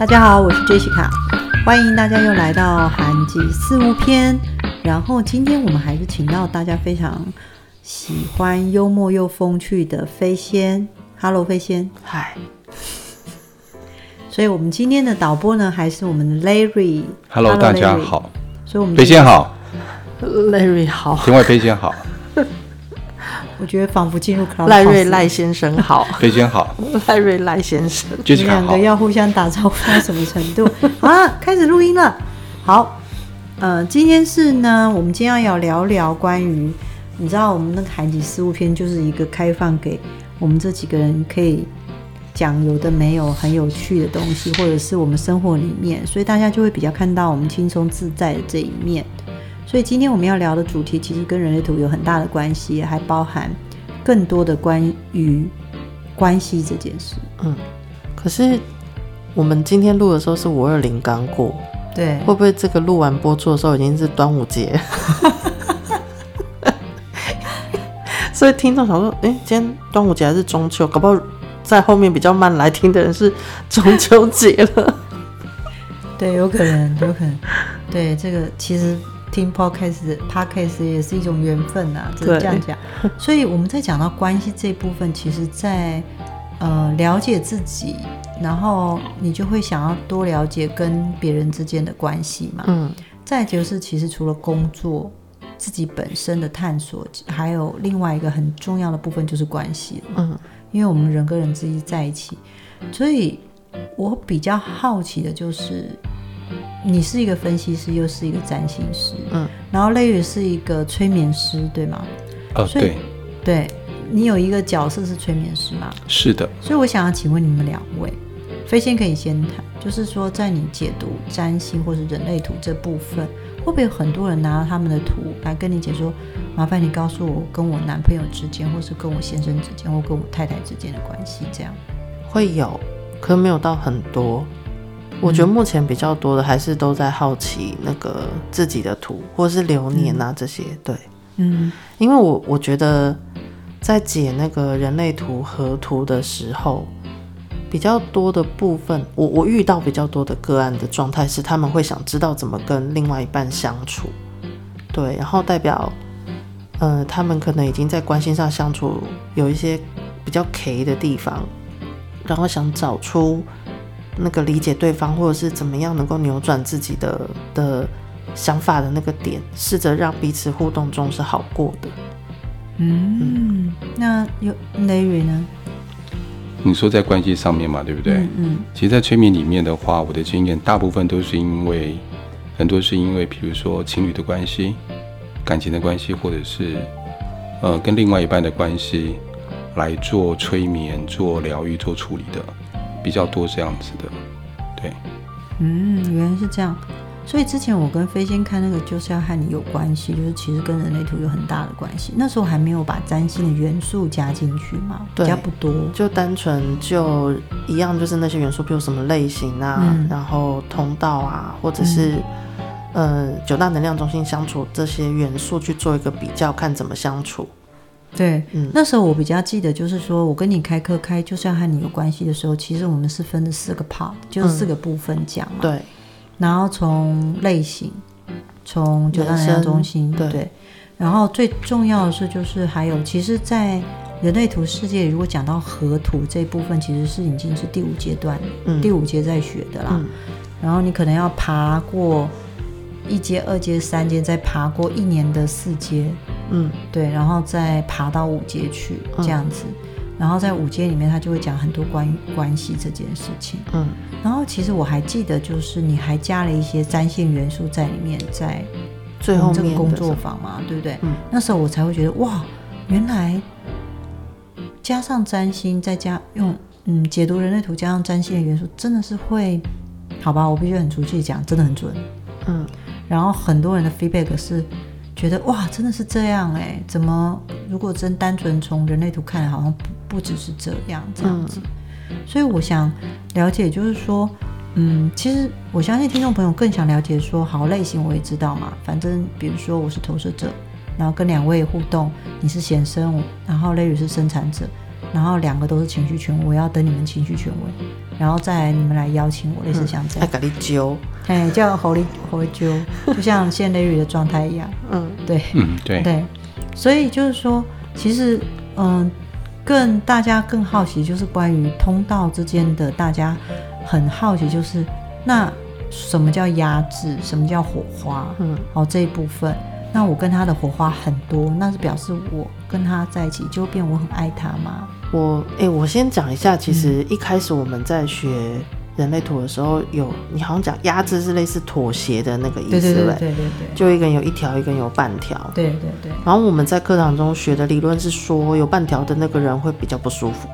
大家好，我是 Jessica，欢迎大家又来到韩集四物篇。然后今天我们还是请到大家非常喜欢幽默又风趣的飞仙。Hello，飞仙。嗨。所以我们今天的导播呢，还是我们的 Larry。Hello，大家好。所以我们飞仙好，Larry 好，另外飞仙好。我觉得仿佛进入赖瑞赖先生好，飞仙好，赖瑞赖先生，你们两个要互相打招呼到什么程度？好 啊，开始录音了。好，呃，今天是呢，我们今天要聊聊关于，你知道，我们那个韩集四物篇就是一个开放给我们这几个人可以讲有的没有很有趣的东西，或者是我们生活里面，所以大家就会比较看到我们轻松自在的这一面。所以今天我们要聊的主题其实跟人类图有很大的关系，还包含更多的关于关系这件事。嗯，可是我们今天录的时候是五二零刚过，对，会不会这个录完播出的时候已经是端午节？所以听众想说，哎、欸，今天端午节还是中秋？搞不好在后面比较慢来听的人是中秋节了。对，有可能，有可能。对，这个其实。听 podcast，podcast 也是一种缘分呐、啊，只是这样讲。所以我们在讲到关系这部分，其实在呃了解自己，然后你就会想要多了解跟别人之间的关系嘛。嗯。再就是，其实除了工作，自己本身的探索，还有另外一个很重要的部分就是关系。嗯。因为我们人跟人之间在一起，所以我比较好奇的就是。你是一个分析师，又是一个占星师，嗯，然后 Larry 是一个催眠师，对吗？哦，对，对，你有一个角色是催眠师吗？是的。所以我想要请问你们两位，飞仙可以先谈，就是说在你解读占星或是人类图这部分，会不会有很多人拿到他们的图来跟你解说？麻烦你告诉我，跟我男朋友之间，或是跟我先生之间，或跟我太太之间的关系，这样会有，可没有到很多。我觉得目前比较多的还是都在好奇那个自己的图，或是流年啊这些。对，嗯，因为我我觉得在解那个人类图和图的时候，比较多的部分，我我遇到比较多的个案的状态是，他们会想知道怎么跟另外一半相处。对，然后代表，呃，他们可能已经在关心上相处有一些比较 K 的地方，然后想找出。那个理解对方，或者是怎么样能够扭转自己的的想法的那个点，试着让彼此互动中是好过的。嗯，嗯，那有 Larry 呢？你说在关系上面嘛，对不对？嗯，嗯。其实，在催眠里面的话，我的经验大部分都是因为很多是因为，比如说情侣的关系、感情的关系，或者是呃跟另外一半的关系来做催眠、做疗愈、做处理的。比较多这样子的，对，嗯，原来是这样，所以之前我跟飞仙看那个就是要和你有关系，就是其实跟人类图有很大的关系。那时候还没有把占星的元素加进去嘛，比较不多，就单纯就一样，就是那些元素，比如什么类型啊，嗯、然后通道啊，或者是、嗯、呃九大能量中心相处这些元素去做一个比较，看怎么相处。对，嗯，那时候我比较记得，就是说我跟你开课开，就是要和你有关系的时候，其实我们是分了四个 part，就是四个部分讲嘛。嗯、对，然后从类型，从九大能量中心，对，对，然后最重要的是，就是还有，其实，在人类图世界，如果讲到河图这一部分，其实是已经是第五阶段，嗯、第五阶在学的啦。嗯、然后你可能要爬过一阶、二阶、三阶，再爬过一年的四阶。嗯，对，然后再爬到五阶去这样子，嗯、然后在五阶里面，他就会讲很多关于关系这件事情。嗯，然后其实我还记得，就是你还加了一些占线元素在里面，在最后这个工作坊嘛，对不对？嗯，那时候我才会觉得哇，原来加上占星，再加用嗯解读人类图，加上占星的元素，真的是会好吧？我必须很出去讲，真的很准。嗯，然后很多人的 feedback 是。觉得哇，真的是这样哎？怎么如果真单纯从人类图看来，好像不不只是这样这样子。嗯、所以我想了解，就是说，嗯，其实我相信听众朋友更想了解说，好类型我也知道嘛。反正比如说我是投射者，然后跟两位互动，你是显生，然后 Larry 是生产者，然后两个都是情绪权威，我要等你们情绪权威，然后再来你们来邀请我，类似像这样。爱给你揪，哎，叫猴力猴力揪，就像现雷雨的状态一样。嗯，对，嗯对对，所以就是说，其实嗯，更大家更好奇就是关于通道之间的，大家很好奇就是那什么叫压制，什么叫火花？嗯，好这一部分。那我跟他的火花很多，那是表示我跟他在一起就变我很爱他吗？我哎、欸，我先讲一下，其实一开始我们在学人类图的时候，有你好像讲压制是类似妥协的那个意思，对对对对对，就一个人有一条，一个人有半条，对对对。然后我们在课堂中学的理论是说，有半条的那个人会比较不舒服，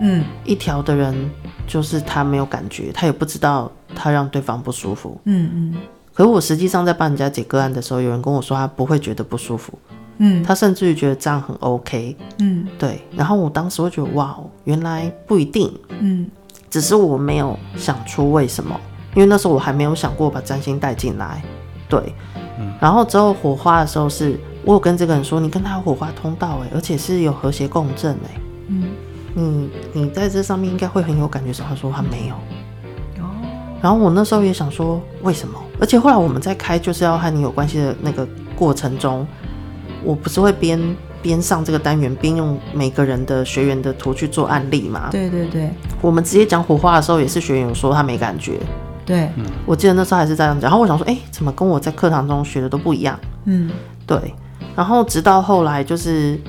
嗯，一条的人就是他没有感觉，他也不知道他让对方不舒服，嗯嗯。可是我实际上在帮人家解个案的时候，有人跟我说他不会觉得不舒服，嗯，他甚至于觉得这样很 OK，嗯，对。然后我当时会觉得哇，原来不一定，嗯，只是我没有想出为什么，因为那时候我还没有想过把占星带进来，对，嗯。然后之后火花的时候是，我有跟这个人说，你跟他有火花通道哎，而且是有和谐共振哎，嗯，你你在这上面应该会很有感觉。他说他没有。然后我那时候也想说，为什么？而且后来我们在开就是要和你有关系的那个过程中，我不是会边边上这个单元，边用每个人的学员的图去做案例嘛？对对对。我们直接讲火花的时候，也是学员有说他没感觉。对，我记得那时候还是这样讲。然后我想说，哎，怎么跟我在课堂中学的都不一样？嗯，对。然后直到后来，就是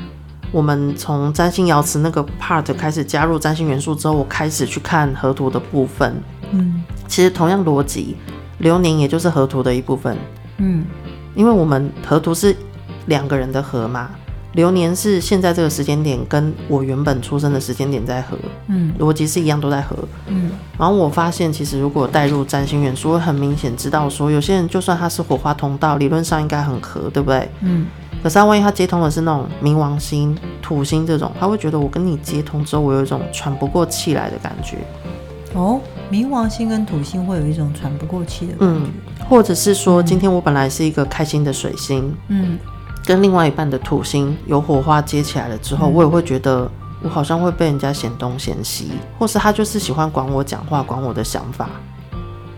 我们从占星瑶辞那个 part 开始加入占星元素之后，我开始去看河图的部分。嗯。其实同样逻辑，流年也就是河图的一部分。嗯，因为我们河图是两个人的合嘛，流年是现在这个时间点跟我原本出生的时间点在合。嗯，逻辑是一样都在合。嗯，然后我发现其实如果带入占星元素，会很明显知道说，有些人就算他是火花通道，理论上应该很合，对不对？嗯，可是他万一他接通的是那种冥王星、土星这种，他会觉得我跟你接通之后，我有一种喘不过气来的感觉。哦。冥王星跟土星会有一种喘不过气的感觉，嗯，或者是说，今天我本来是一个开心的水星，嗯，跟另外一半的土星有火花接起来了之后，嗯，我也会觉得我好像会被人家嫌东嫌西，或是他就是喜欢管我讲话，管我的想法，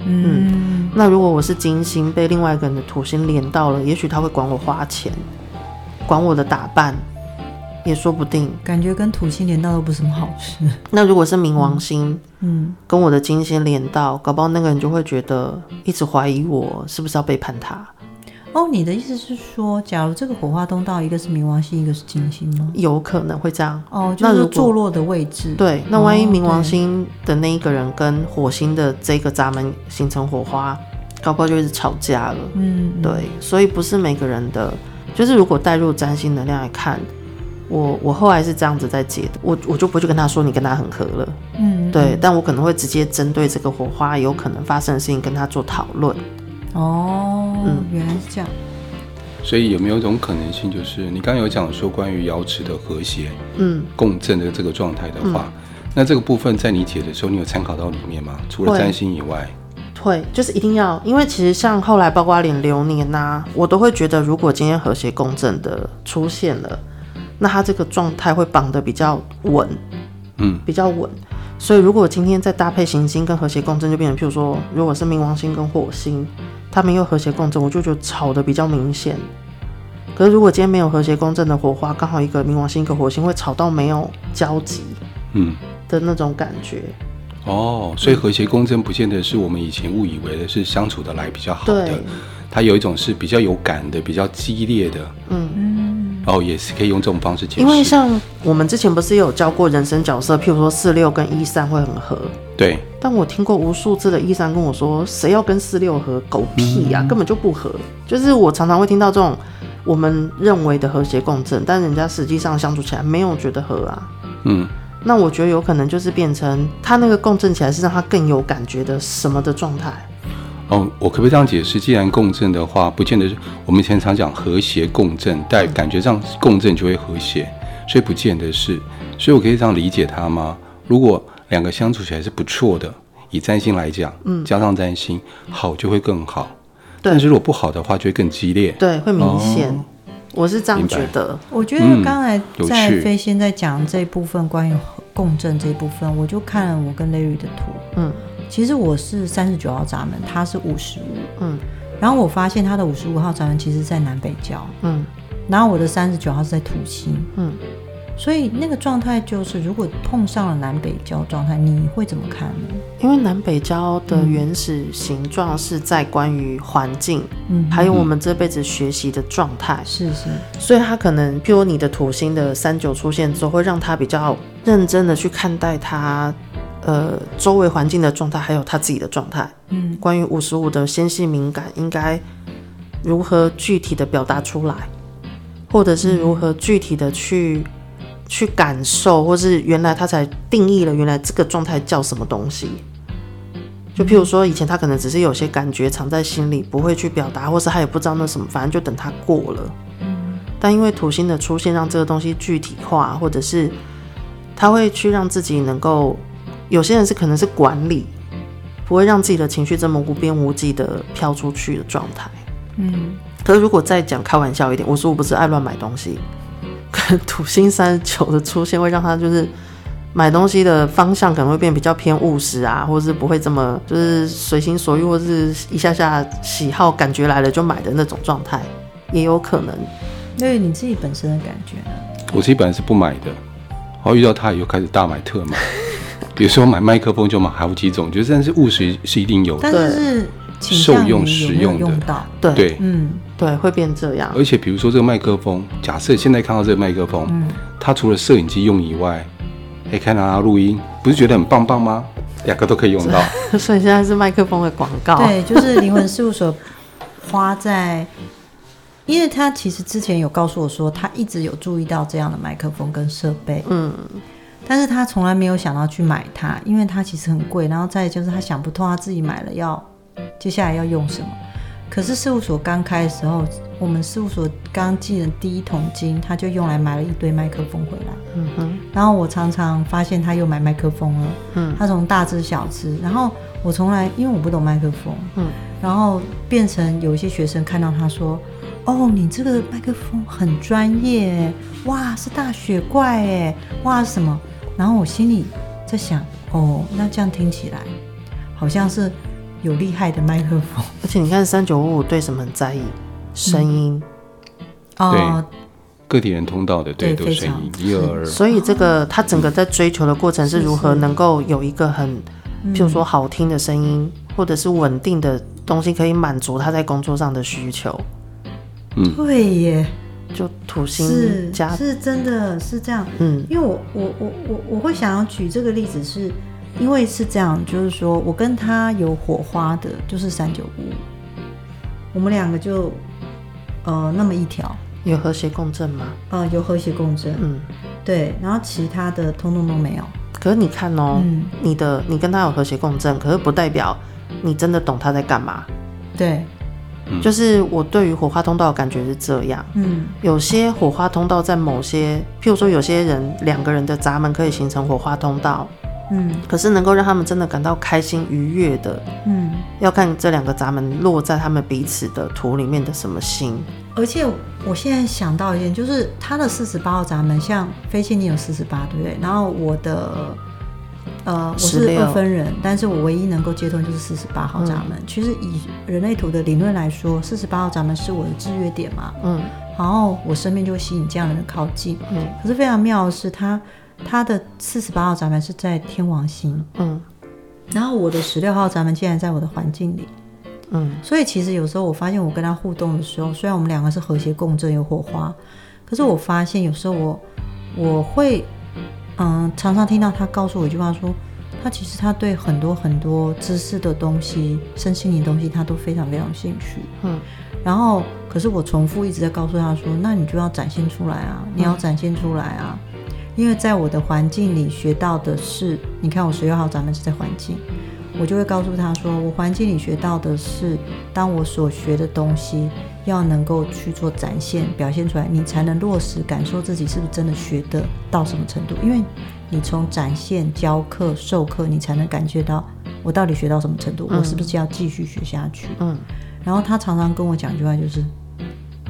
嗯，嗯，那如果我是金星被另外一个人的土星连到了，也许他会管我花钱，管我的打扮。也说不定，感觉跟土星连到都不是什么好事。那如果是冥王星，嗯，跟我的金星连到，搞不好那个人就会觉得一直怀疑我是不是要背叛他。哦，你的意思是说，假如这个火花通道一个是冥王星，一个是金星吗？有可能会这样。哦，就是坐落的位置。对，那万一冥王星的那一个人跟火星的这个闸门形成火花，搞不好就一直吵架了。嗯，对，所以不是每个人的，就是如果带入占星能量来看。我我后来是这样子在解的，我我就不会去跟他说你跟他很合了，嗯，对，但我可能会直接针对这个火花有可能发生的事情跟他做讨论。哦，嗯，原来是这样。所以有没有一种可能性，就是你刚刚有讲说关于瑶池的和谐，嗯，共振的这个状态的话，嗯，那这个部分在你解的时候，你有参考到里面吗？除了占星以外，会，就是一定要，因为其实像后来包括连流年呐、啊，我都会觉得，如果今天和谐共振的出现了。那他这个状态会绑得比较稳，嗯，比较稳。所以如果今天再搭配行星跟和谐共振，就变成譬如说，如果是冥王星跟火星，他们又和谐共振，我就觉得吵得比较明显。可是如果今天没有和谐共振的火花，刚好一个冥王星一个火星会吵到没有交集，嗯的那种感觉。嗯、哦，所以和谐共振不见得是我们以前误以为的是相处的来比较好的，它有一种是比较有感的、比较激烈的，嗯。哦，也是可以用这种方式解释。因为像我们之前不是有教过人生角色，譬如说四六跟一三会很合。对。但我听过无数次的一三跟我说，谁要跟四六合？狗屁呀、啊，根本就不合。就是我常常会听到这种我们认为的和谐共振，但人家实际上相处起来没有觉得合啊。嗯。那我觉得有可能就是变成他那个共振起来是让他更有感觉的什么的状态。哦，我可不可以这样解释？既然共振的话，不见得是我们以前常讲和谐共振，但感觉上共振就会和谐，所以不见得是。所以我可以这样理解它吗？如果两个相处起来是不错的，以占星来讲，嗯，加上占星好就会更好。但是如果不好的话，就会更激烈。对，会明显。我是这样觉得。我觉得刚才在飞仙在讲这一部分关于共振这一部分，我就看了我跟 Larry 的图。嗯，其实我是三十九号闸门，他是五十五。嗯，然后我发现他的五十五号闸门其实在南北交。嗯，然后我的三十九号是在土星。嗯。所以那个状态就是，如果碰上了南北交状态，你会怎么看呢？因为南北交的原始形状是在关于环境，嗯，还有我们这辈子学习的状态，是是。所以他可能，譬如你的土星的三九出现之后，会让他比较认真的去看待他，呃，周围环境的状态，还有他自己的状态。嗯，关于五十五的纤细敏感，应该如何具体的表达出来，或者是如何具体的去。去感受，或是原来他才定义了原来这个状态叫什么东西。就譬如说，以前他可能只是有些感觉藏在心里，不会去表达，或是他也不知道那什么，反正就等他过了。嗯。但因为土星的出现，让这个东西具体化，或者是他会去让自己能够，有些人是可能是管理，不会让自己的情绪这么无边无际的飘出去的状态。嗯。可是如果再讲开玩笑一点，我说我不是爱乱买东西。可能土星三十九的出现会让他就是买东西的方向可能会变比较偏务实啊，或者是不会这么就是随心所欲，或者是一下下喜好感觉来了就买的那种状态，也有可能。对你自己本身的感觉呢？我自己本来是不买的，然后遇到他以后开始大买特买，比如说买麦克风就买好几种，觉得但是务实是一定有的，但是受用实用的，对对，嗯。对，会变这样。而且，比如说这个麦克风，假设现在看到这个麦克风，嗯，它除了摄影机用以外，还可以拿它录音，不是觉得很棒棒吗？两个都可以用到。所以现在是麦克风的广告。对，就是灵魂事务所花在，因为他其实之前有告诉我说，他一直有注意到这样的麦克风跟设备，嗯，但是他从来没有想到去买它，因为它其实很贵，然后再就是他想不通，他自己买了要接下来要用什么。可是事务所刚开的时候，我们事务所刚进的第一桶金，他就用来买了一堆麦克风回来。嗯哼。然后我常常发现他又买麦克风了。嗯。他从大支小支，然后我从来因为我不懂麦克风。嗯。然后变成有一些学生看到他说：“哦，你这个麦克风很专业，哇，是大雪怪哎，哇什么？”然后我心里在想：“哦，那这样听起来好像是。”有厉害的麦克风，而且你看三九五五对什么很在意？声音哦，对，个体人通道的对，都声音一二二。所以这个他整个在追求的过程是如何能够有一个很，譬如说好听的声音，或者是稳定的东西，可以满足他在工作上的需求。嗯，对耶，就土星是是真的是这样。嗯，因为我我我我我会想要举这个例子是。因为是这样，就是说我跟他有火花的，就是三九五五，我们两个就呃那么一条，有和谐共振吗？呃，有和谐共振，嗯，对，然后其他的通通都没有。可是你看哦，嗯、你的你跟他有和谐共振，可是不代表你真的懂他在干嘛。对，就是我对于火花通道的感觉是这样，嗯，有些火花通道在某些，譬如说有些人两个人的闸门可以形成火花通道。嗯，可是能够让他们真的感到开心愉悦的，嗯，要看这两个闸门落在他们彼此的图里面的什么星。而且我现在想到一点，就是他的四十八号闸门，像飞信你有四十八，对不对？然后我的，呃，我是二分人，但是我唯一能够接通就是四十八号闸门。嗯、其实以人类图的理论来说，四十八号闸门是我的制约点嘛，嗯，然后我身边就会吸引这样的人靠近，嗯。可是非常妙的是他。他的四十八号闸门是在天王星，嗯，然后我的十六号闸门竟然在我的环境里，嗯，所以其实有时候我发现我跟他互动的时候，虽然我们两个是和谐共振有火花，可是我发现有时候我我会，嗯，常常听到他告诉我一句话说，他其实他对很多很多知识的东西、身心灵东西，他都非常非常有兴趣，嗯，然后可是我重复一直在告诉他说，那你就要展现出来啊，你要展现出来啊。因为在我的环境里学到的是，你看我十六号咱们是在环境，我就会告诉他说，我环境里学到的是，当我所学的东西要能够去做展现、表现出来，你才能落实感受自己是不是真的学得到什么程度。因为你从展现、教课、授课，你才能感觉到我到底学到什么程度，我是不是要继续学下去？嗯。然后他常常跟我讲一句话，就是。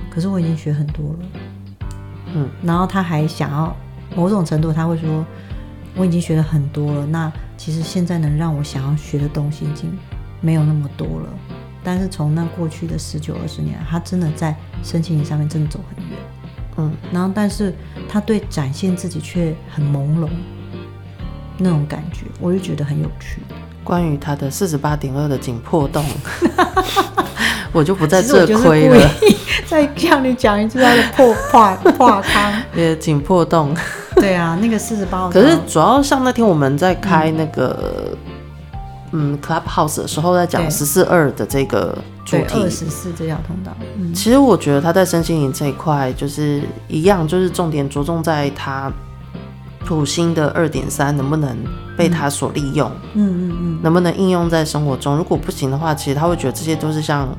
可是我已经学很多了，嗯，然后他还想要某种程度，他会说我已经学了很多了，那其实现在能让我想要学的东西已经没有那么多了。但是从那过去的十九二十年，他真的在身心灵上面真的走很远，嗯，然后但是他对展现自己却很朦胧，那种感觉，我就觉得很有趣。关于他的四十八点二的紧迫动，我就不在这亏了。再向你讲一次他的破破破汤，也紧迫动。对啊，那个四十八。可是主要像那天我们在开那个嗯，嗯 Clubhouse 的时候，在讲十四二的这个主题，二十四这条通道。嗯，其实我觉得他在身心灵这一块就是一样，就是重点着重在他。土星的二点三能不能被他所利用？嗯嗯嗯，能不能应用在生活中？如果不行的话，其实他会觉得这些都是像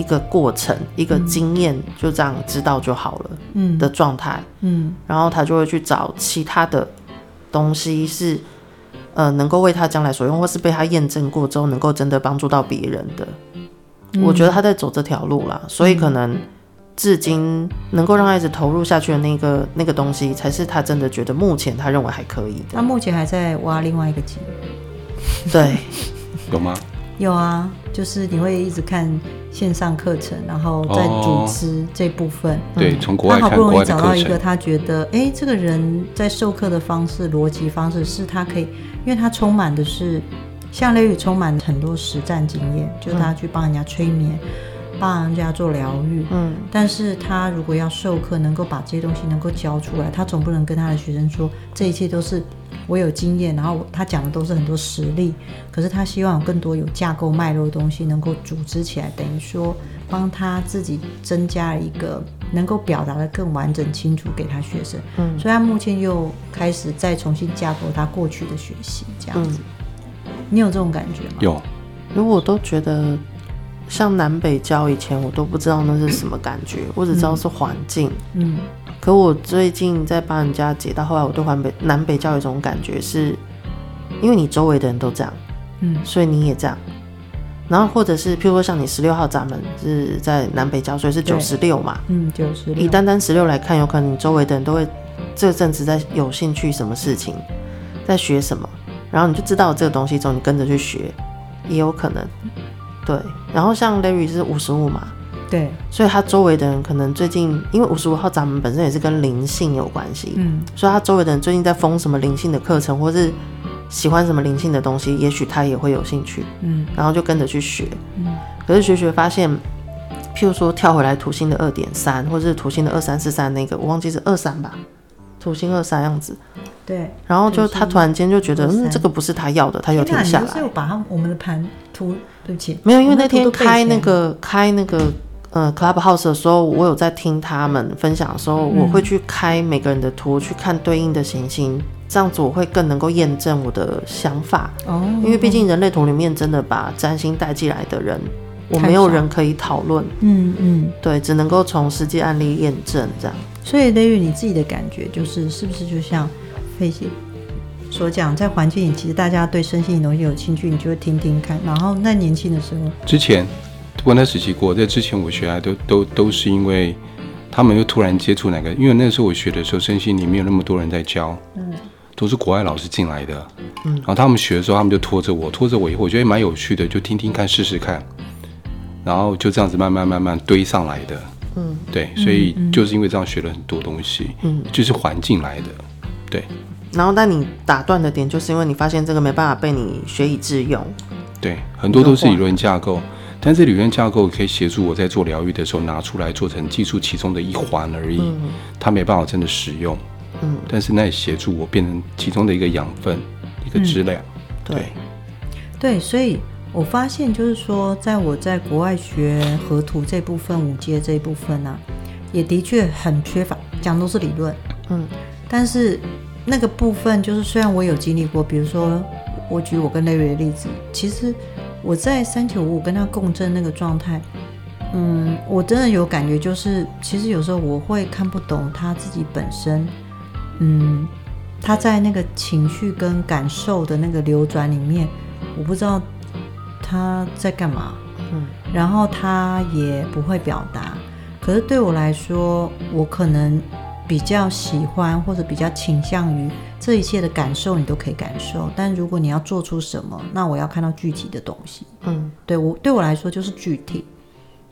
一个过程，一个经验，就这样知道就好了。嗯的状态。嗯，然后他就会去找其他的东西是呃能够为他将来所用，或是被他验证过之后能够真的帮助到别人的。我觉得他在走这条路啦，所以可能。至今能够让孩子投入下去的那个那个东西，才是他真的觉得目前他认为还可以的。他目前还在挖另外一个井。对，有吗？有啊，就是你会一直看线上课程，然后在组织这部分。哦。嗯、对，从国外看他好不容易找到一个，他觉得哎、欸，这个人在授课的方式、逻辑方式是他可以，因为他充满的是像雷雨，充满很多实战经验，就是他去帮人家催眠。嗯。帮人家做疗愈，嗯，但是他如果要授课，能够把这些东西能够教出来，他总不能跟他的学生说这一切都是我有经验，然后他讲的都是很多实例。可是他希望有更多有架构脉络的东西能够组织起来，等于说帮他自己增加了一个能够表达的更完整清楚给他学生。嗯，所以他目前又开始再重新架构他过去的学习，这样子。嗯，你有这种感觉吗？有，因为我都觉得。像南北交以前我都不知道那是什么感觉，我只知道是环境。嗯，可我最近在帮人家解到，后来我对环北南北教有一种感觉是，因为你周围的人都这样，嗯，所以你也这样。然后或者是譬如说像你十六号闸门是在南北交，所以是九十六嘛，嗯，九十六。以单单十六来看，有可能你周围的人都会这阵子在有兴趣什么事情，在学什么，然后你就知道这个东西之后，你跟着去学，也有可能。对，然后像 Larry 是五十五嘛，对，所以他周围的人可能最近，因为五十五号闸门本身也是跟灵性有关系，嗯，所以他周围的人最近在封什么灵性的课程，或是喜欢什么灵性的东西，也许他也会有兴趣，嗯，然后就跟着去学，嗯，可是学学发现，譬如说跳回来土星的二点三，或者是土星的二三四三那个，我忘记是二三吧，土星二三样子，对，然后就他突然间就觉得，嗯，这个不是他要的，他又停下来，是有把他我们的盘图。对不起，没有，因为那天开那个开那个呃 Clubhouse 的时候，我有在听他们分享的时候，我会去开每个人的图，去看对应的行星，这样子我会更能够验证我的想法。哦，因为毕竟人类图里面真的把占星带进来的人，我没有人可以讨论。嗯嗯，对，只能够从实际案例验证这样。所以雷雨，你自己的感觉就是，是不是就像飞姐？所讲，在环境里，其实大家对身心的东西有兴趣，你就会听听看。然后那年轻的时候，之前我那时期过，在之前我学来都都都是因为他们又突然接触哪个，因为那时候我学的时候，身心里没有那么多人在教，嗯，都是国外老师进来的，嗯，然后他们学的时候，他们就拖着我，拖着我以后，我觉得蛮有趣的，就听听看，试试看，然后就这样子慢慢慢慢堆上来的，嗯，对，所以就是因为这样学了很多东西，嗯，就是环境来的，对。然后，但你打断的点，就是因为你发现这个没办法被你学以致用。对，很多都是理论架构，但是理论架构可以协助我在做疗愈的时候拿出来做成技术其中的一环而已，嗯、它没办法真的使用。嗯，但是那也协助我变成其中的一个养分，一个质量。嗯、对，对，所以我发现就是说，在我在国外学河图这部分、五阶这一部分呢、啊，也的确很缺乏，讲都是理论。嗯，但是。那个部分就是，虽然我有经历过，比如说我举我跟 Larry 的例子，其实我在三九五五跟他共振那个状态，嗯，我真的有感觉，就是其实有时候我会看不懂他自己本身，嗯，他在那个情绪跟感受的那个流转里面，我不知道他在干嘛，嗯，然后他也不会表达，可是对我来说，我可能比较喜欢或者比较倾向于这一切的感受，你都可以感受。但如果你要做出什么，那我要看到具体的东西。嗯，对我对我来说就是具体。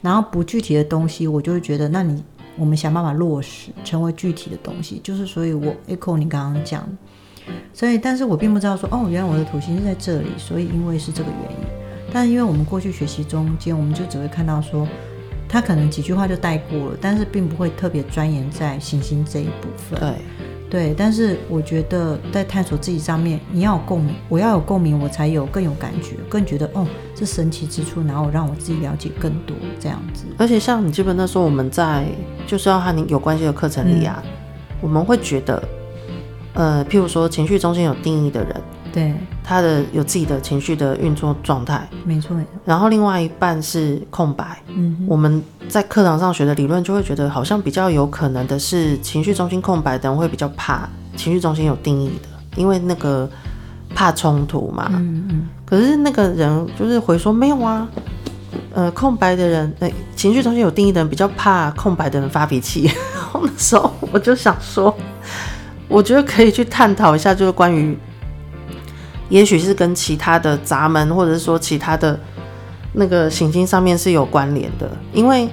然后不具体的东西，我就会觉得，那你我们想办法落实成为具体的东西。就是所以，我 echo 你刚刚讲，所以但是我并不知道说，哦，原来我的土星是在这里，所以因为是这个原因。但是因为我们过去学习中间，我们就只会看到说，他可能几句话就带过了，但是并不会特别钻研在行星这一部分。对。对，但是我觉得在探索自己上面，你要有共鸣，我要有共鸣，我才有更有感觉，更觉得哦，这神奇之处，然后让我自己了解更多这样子。而且像你基本那时候我们在就是要和你有关系的课程里啊，嗯、我们会觉得，呃，譬如说情绪中心有定义的人。对，他的有自己的情绪的运作状态，没错。然后另外一半是空白。嗯哼，我们在课堂上学的理论就会觉得，好像比较有可能的是情绪中心空白的人会比较怕情绪中心有定义的，因为那个怕冲突嘛。嗯嗯。可是那个人就是回说没有啊，呃，空白的人，呃，情绪中心有定义的人比较怕空白的人发脾气。然 后那时候我就想说，我觉得可以去探讨一下，就是关于。也许是跟其他的闸门，或者是说其他的那个行星上面是有关联的，因为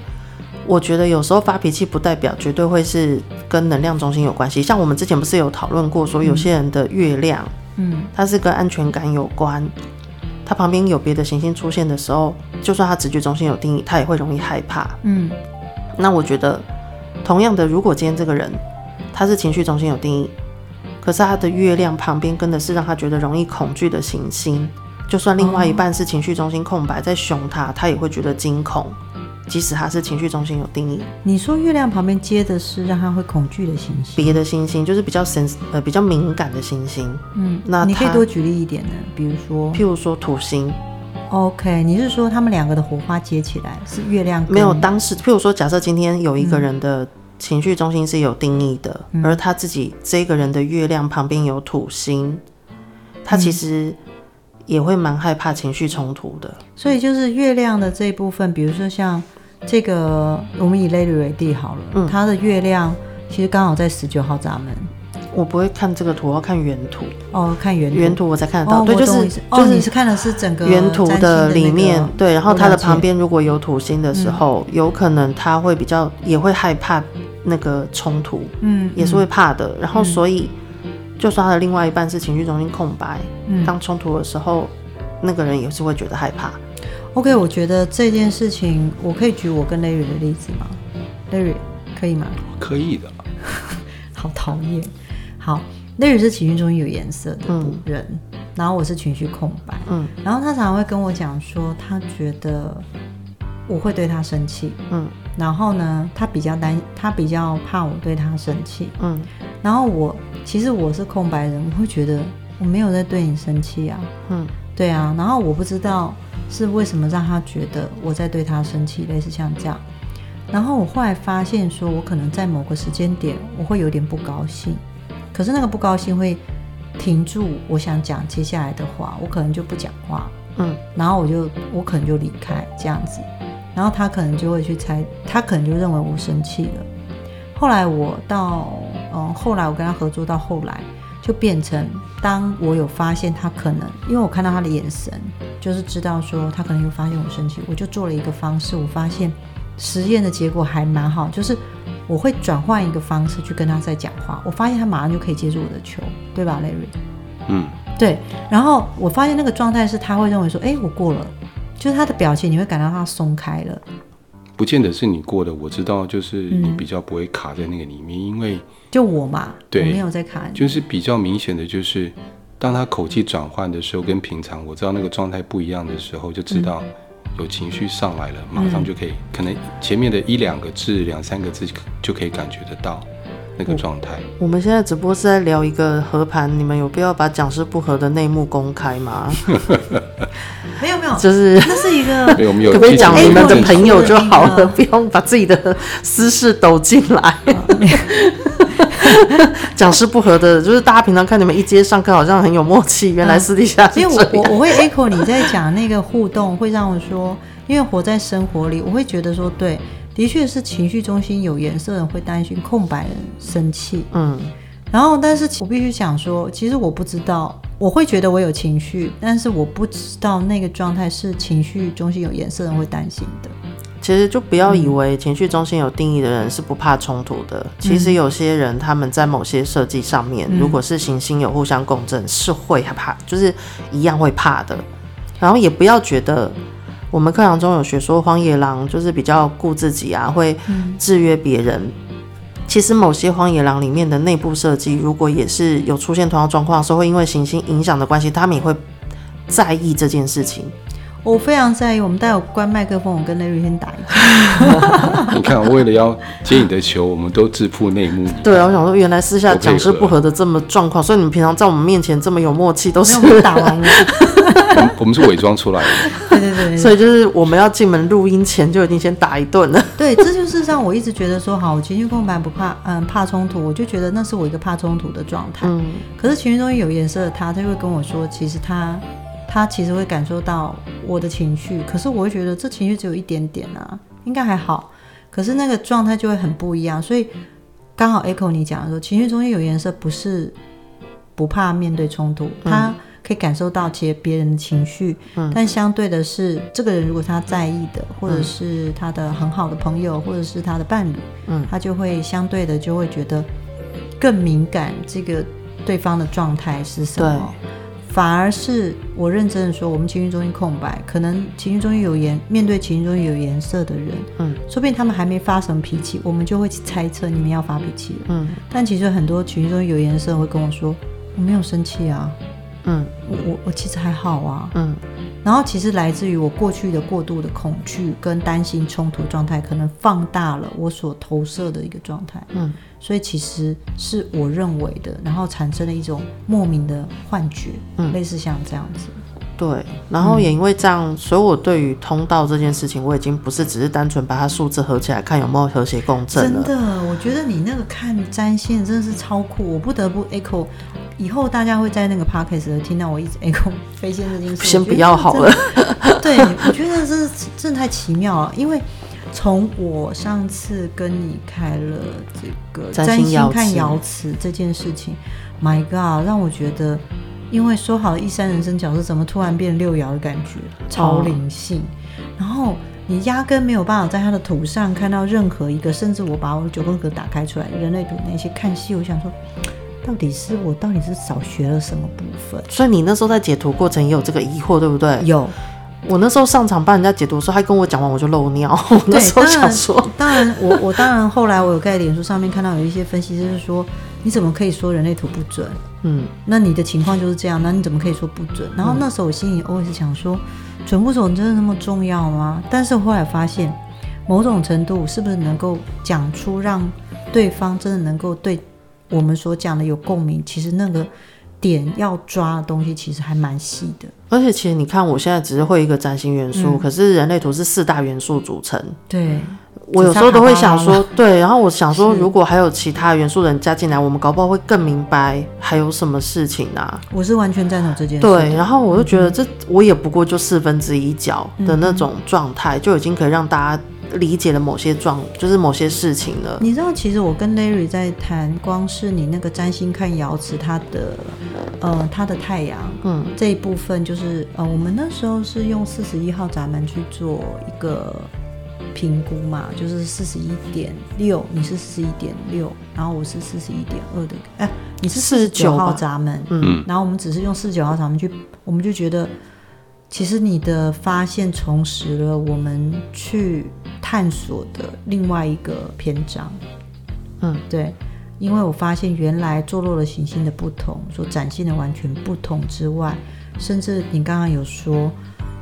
我觉得有时候发脾气不代表绝对会是跟能量中心有关系。像我们之前不是有讨论过，说有些人的月亮，嗯，它是跟安全感有关，他旁边有别的行星出现的时候，就算他直觉中心有定义，他也会容易害怕。嗯，那我觉得同样的，如果今天这个人他是情绪中心有定义。可是他的月亮旁边跟的是让他觉得容易恐惧的行星，就算另外一半是情绪中心空白，在凶他，他也会觉得惊恐，即使他是情绪中心有定义。你说月亮旁边接的是让他会恐惧的行星，别的星星就是比较神呃比较敏感的星星。嗯，那你可以多举例一点呢？比如说，譬如说土星。OK，你是说他们两个的火花接起来是月亮？没有，当时譬如说，假设今天有一个人的、嗯。情绪中心是有定义的，嗯、而他自己这个人的月亮旁边有土星，他其实也会蛮害怕情绪冲突的。所以就是月亮的这一部分，比如说像这个，我们以 Larry 为例好了，嗯、他的月亮其实刚好在十九号闸门。我不会看这个图，我要看原图。哦，看原图，原图我才看得到。哦、对，就是就是你是看的是整个原图的里面，那个、对，然后它的旁边如果有土星的时候，嗯、有可能他会比较也会害怕那个冲突，嗯，也是会怕的。嗯、然后所以，就算他的另外一半是情绪中心空白，嗯，当冲突的时候，那个人也是会觉得害怕。OK，我觉得这件事情，我可以举我跟 Larry 的例子吗？Larry 可以吗？可以的。好讨厌。好，Larry 是情绪中有颜色的人，嗯、然后我是情绪空白，嗯，然后他常常会跟我讲说，他觉得我会对他生气，嗯，然后呢，他比较担，他比较怕我对他生气，嗯，然后我其实我是空白人，我会觉得我没有在对你生气啊，嗯，对啊，然后我不知道是为什么让他觉得我在对他生气，类似像这样，然后我后来发现说，我可能在某个时间点我会有点不高兴。可是那个不高兴会停住，我想讲接下来的话，我可能就不讲话，嗯，然后我就我可能就离开这样子，然后他可能就会去猜，他可能就认为我生气了。后来我到，嗯，后来我跟他合作到后来，就变成当我有发现他可能，因为我看到他的眼神，就是知道说他可能有发现我生气，我就做了一个方式，我发现实验的结果还蛮好，就是。我会转换一个方式去跟他在讲话，我发现他马上就可以接住我的球，对吧，Larry？嗯，对。然后我发现那个状态是他会认为说，哎，我过了，就是他的表情你会感到他松开了。不见得是你过的，我知道，就是你比较不会卡在那个里面，嗯、因为就我嘛，对，我没有在卡。就是比较明显的就是，当他口气转换的时候，跟平常我知道那个状态不一样的时候，就知道。嗯有情绪上来了，马上就可以，嗯、可能前面的一两个字、两三个字就可以感觉得到那个状态。我们现在只不过是在聊一个和盘，你们有必要把讲师不合的内幕公开吗？没有没有，就是那是一个，可不可以讲你们的朋友就好了，不用把自己的私事抖进来。讲师不合的，就是大家平常看你们一阶上课好像很有默契，原来私底下是、嗯、因为我我我会 echo 你在讲那个互动，会让我说，因为活在生活里，我会觉得说，对的确是情绪中心有颜色的人会担心空白人生气。嗯，然后但是我必须想说，其实我不知道，我会觉得我有情绪，但是我不知道那个状态是情绪中心有颜色的人会担心的。其实就不要以为情绪中心有定义的人是不怕冲突的。嗯、其实有些人他们在某些设计上面，嗯、如果是行星有互相共振，是会害怕，就是一样会怕的。然后也不要觉得我们课堂中有学说荒野狼就是比较顾自己啊，会制约别人。嗯、其实某些荒野狼里面的内部设计，如果也是有出现同样状况的时候，会因为行星影响的关系，他们也会在意这件事情。我非常在意，我们待会关麦克风，我跟 Larry 先打一架。你看，为了要接你的球，我们都自曝内幕。对啊，我想说，原来私下讲是不合的这么状况，所以你们平常在我们面前这么有默契，都是打完了。我们是伪装出来的。对对对，对。所以就是我们要进门录音前就已经先打一顿了。对，这就是让我一直觉得说，好，我情绪共白不怕，嗯，怕冲突，我就觉得那是我一个怕冲突的状态。嗯。可是情绪中心有颜色的他，他就会跟我说，其实他。他其实会感受到我的情绪，可是我会觉得这情绪只有一点点啊，应该还好。可是那个状态就会很不一样，所以刚好 echo 你讲的说，情绪中心有颜色不是不怕面对冲突，他可以感受到其实别人的情绪，嗯、但相对的是，这个人如果他在意的，或者是他的很好的朋友，或者是他的伴侣，嗯，他就会相对的就会觉得更敏感，这个对方的状态是什么。反而是我认真的说，我们情绪中心空白，可能情绪中心有颜，面对情绪中心有颜色的人，嗯，说不定他们还没发什么脾气，我们就会去猜测你们要发脾气。了，嗯，但其实很多情绪中心有颜色会跟我说，我没有生气啊，嗯，我我我其实还好啊，嗯，然后其实来自于我过去的过度的恐惧跟担心冲突状态，可能放大了我所投射的一个状态，嗯。所以其实是我认为的，然后产生了一种莫名的幻觉，嗯，类似像这样子。对，然后也因为这样，嗯、所以我对于通道这件事情，我已经不是只是单纯把它数字合起来看有没有和谐共振了。真的，我觉得你那个看占线真的是超酷，我不得不 echo。以后大家会在那个 podcast 听到我一直 echo 飞仙这件事，先不要好了。对，我觉得这是真的太奇妙了，因为。从我上次跟你开了这个占星看瑶池这件事情，My God，让我觉得，因为说好的一三人生角色，怎么突然变六爻的感觉，超灵性。哦、然后你压根没有办法在他的图上看到任何一个，甚至我把我的九宫格打开出来，人类图那些看戏，我想说，到底是我到底是少学了什么部分？所以你那时候在解读过程也有这个疑惑，对不对？有。我那时候上场帮人家解读的时候，他跟我讲完我就漏尿。我那时候想说，当然，当然我我当然后来我有在脸书上面看到有一些分析，就是说你怎么可以说人类图不准？嗯，那你的情况就是这样，那你怎么可以说不准？然后那时候我心里 always 想说，准不准真的那么重要吗？但是后来发现，某种程度是不是能够讲出让对方真的能够对我们所讲的有共鸣？其实那个。点要抓的东西其实还蛮细的，而且其实你看，我现在只是会一个占星元素，嗯、可是人类图是四大元素组成。对，我有时候都会想说，对，然后我想说，如果还有其他元素的人加进来，我们搞不好会更明白还有什么事情啊。我是完全赞同这件事。对，然后我就觉得这我也不过就四分之一角的那种状态，就已经可以让大家。理解了某些状，就是某些事情了。你知道，其实我跟 Larry 在谈，光是你那个占星看瑶池，它的呃，它的太阳，嗯，这一部分就是呃，我们那时候是用四十一号闸门去做一个评估嘛，就是四十一点六，你是四十一点六，然后我是四十一点二的，哎、欸，你是四十九号闸门，嗯，然后我们只是用四十九号闸门去，我们就觉得。其实你的发现重拾了我们去探索的另外一个篇章，嗯，对，因为我发现原来坐落的行星的不同，所展现的完全不同之外，甚至你刚刚有说，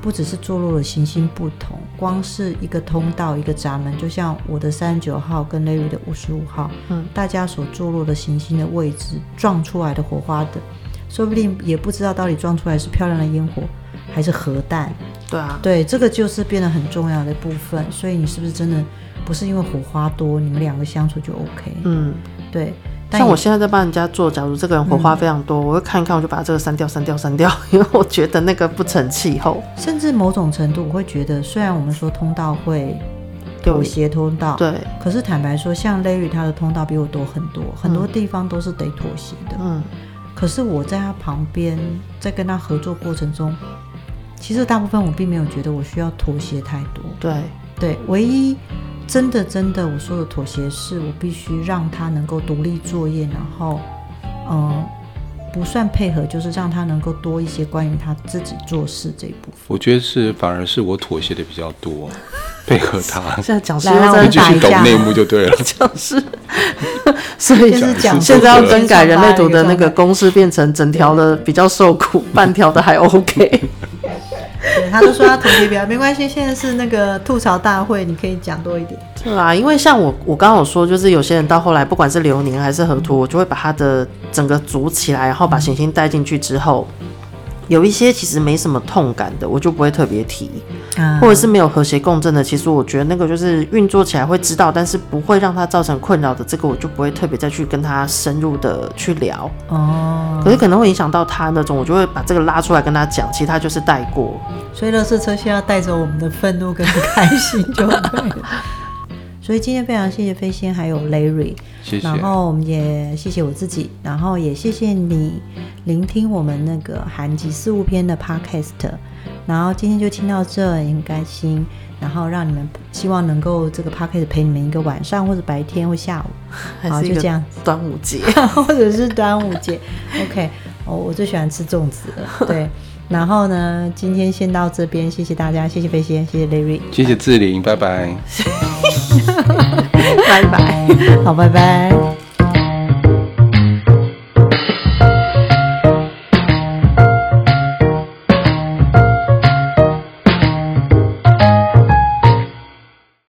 不只是坐落的行星不同，光是一个通道一个闸门，就像我的三十九号跟 Larry 的五十五号，嗯，大家所坐落的行星的位置撞出来的火花的，说不定也不知道到底撞出来是漂亮的烟火。还是核弹，对啊，对，这个就是变得很重要的部分。所以你是不是真的不是因为火花多，你们两个相处就 OK？嗯，对。像我现在在帮人家做，假如这个人火花非常多，嗯、我会看一看，我就把这个删掉、删掉、删掉，因为我觉得那个不成气候。甚至某种程度，我会觉得，虽然我们说通道会妥协通道。对。可是坦白说，像 Larry 他的通道比我多很多，很多地方都是得妥协的。嗯。可是我在他旁边，在跟他合作过程中，其实大部分我并没有觉得我需要妥协太多。对。对，唯一真的真的我说的妥协，是我必须让他能够独立作业，然后，嗯。不算配合，就是让他能够多一些关于他自己做事这一部分。我觉得是，反而是我妥协的比较多，配合他。现在讲师来，再继续懂内幕就对了。讲师，所以是讲现在要更改人类图的那个公式，变成整条的比较受苦，半条的还 OK。对，他都说他妥协比较没关系。现在是那个吐槽大会，你可以讲多一点。对啊，因为像我，我刚刚有说，就是有些人到后来，不管是流年还是河图，我就会把他的整个组起来，然后把行星带进去之后。有一些其实没什么痛感的，我就不会特别提，啊、或者是没有和谐共振的，其实我觉得那个就是运作起来会知道，但是不会让它造成困扰的，这个我就不会特别再去跟他深入的去聊。哦，可是可能会影响到他那种，我就会把这个拉出来跟他讲，其他就是带过。所以垃圾车需要带着我们的愤怒跟不开心就对了。所以今天非常谢谢飞仙还有 Larry，谢谢。然后我们也谢谢我自己，然后也谢谢你聆听我们那个韩籍事务篇的 Podcast。然后今天就听到这，也很开心。然后让你们希望能够这个 Podcast 陪你们一个晚上，或者白天或下午，好就这样。端午节 或者是端午节，OK。哦，我最喜欢吃粽子了，对。然后呢，今天先到这边，谢谢大家，谢谢飞仙，谢谢 Larry，谢谢志玲，拜拜，拜拜，好，拜拜。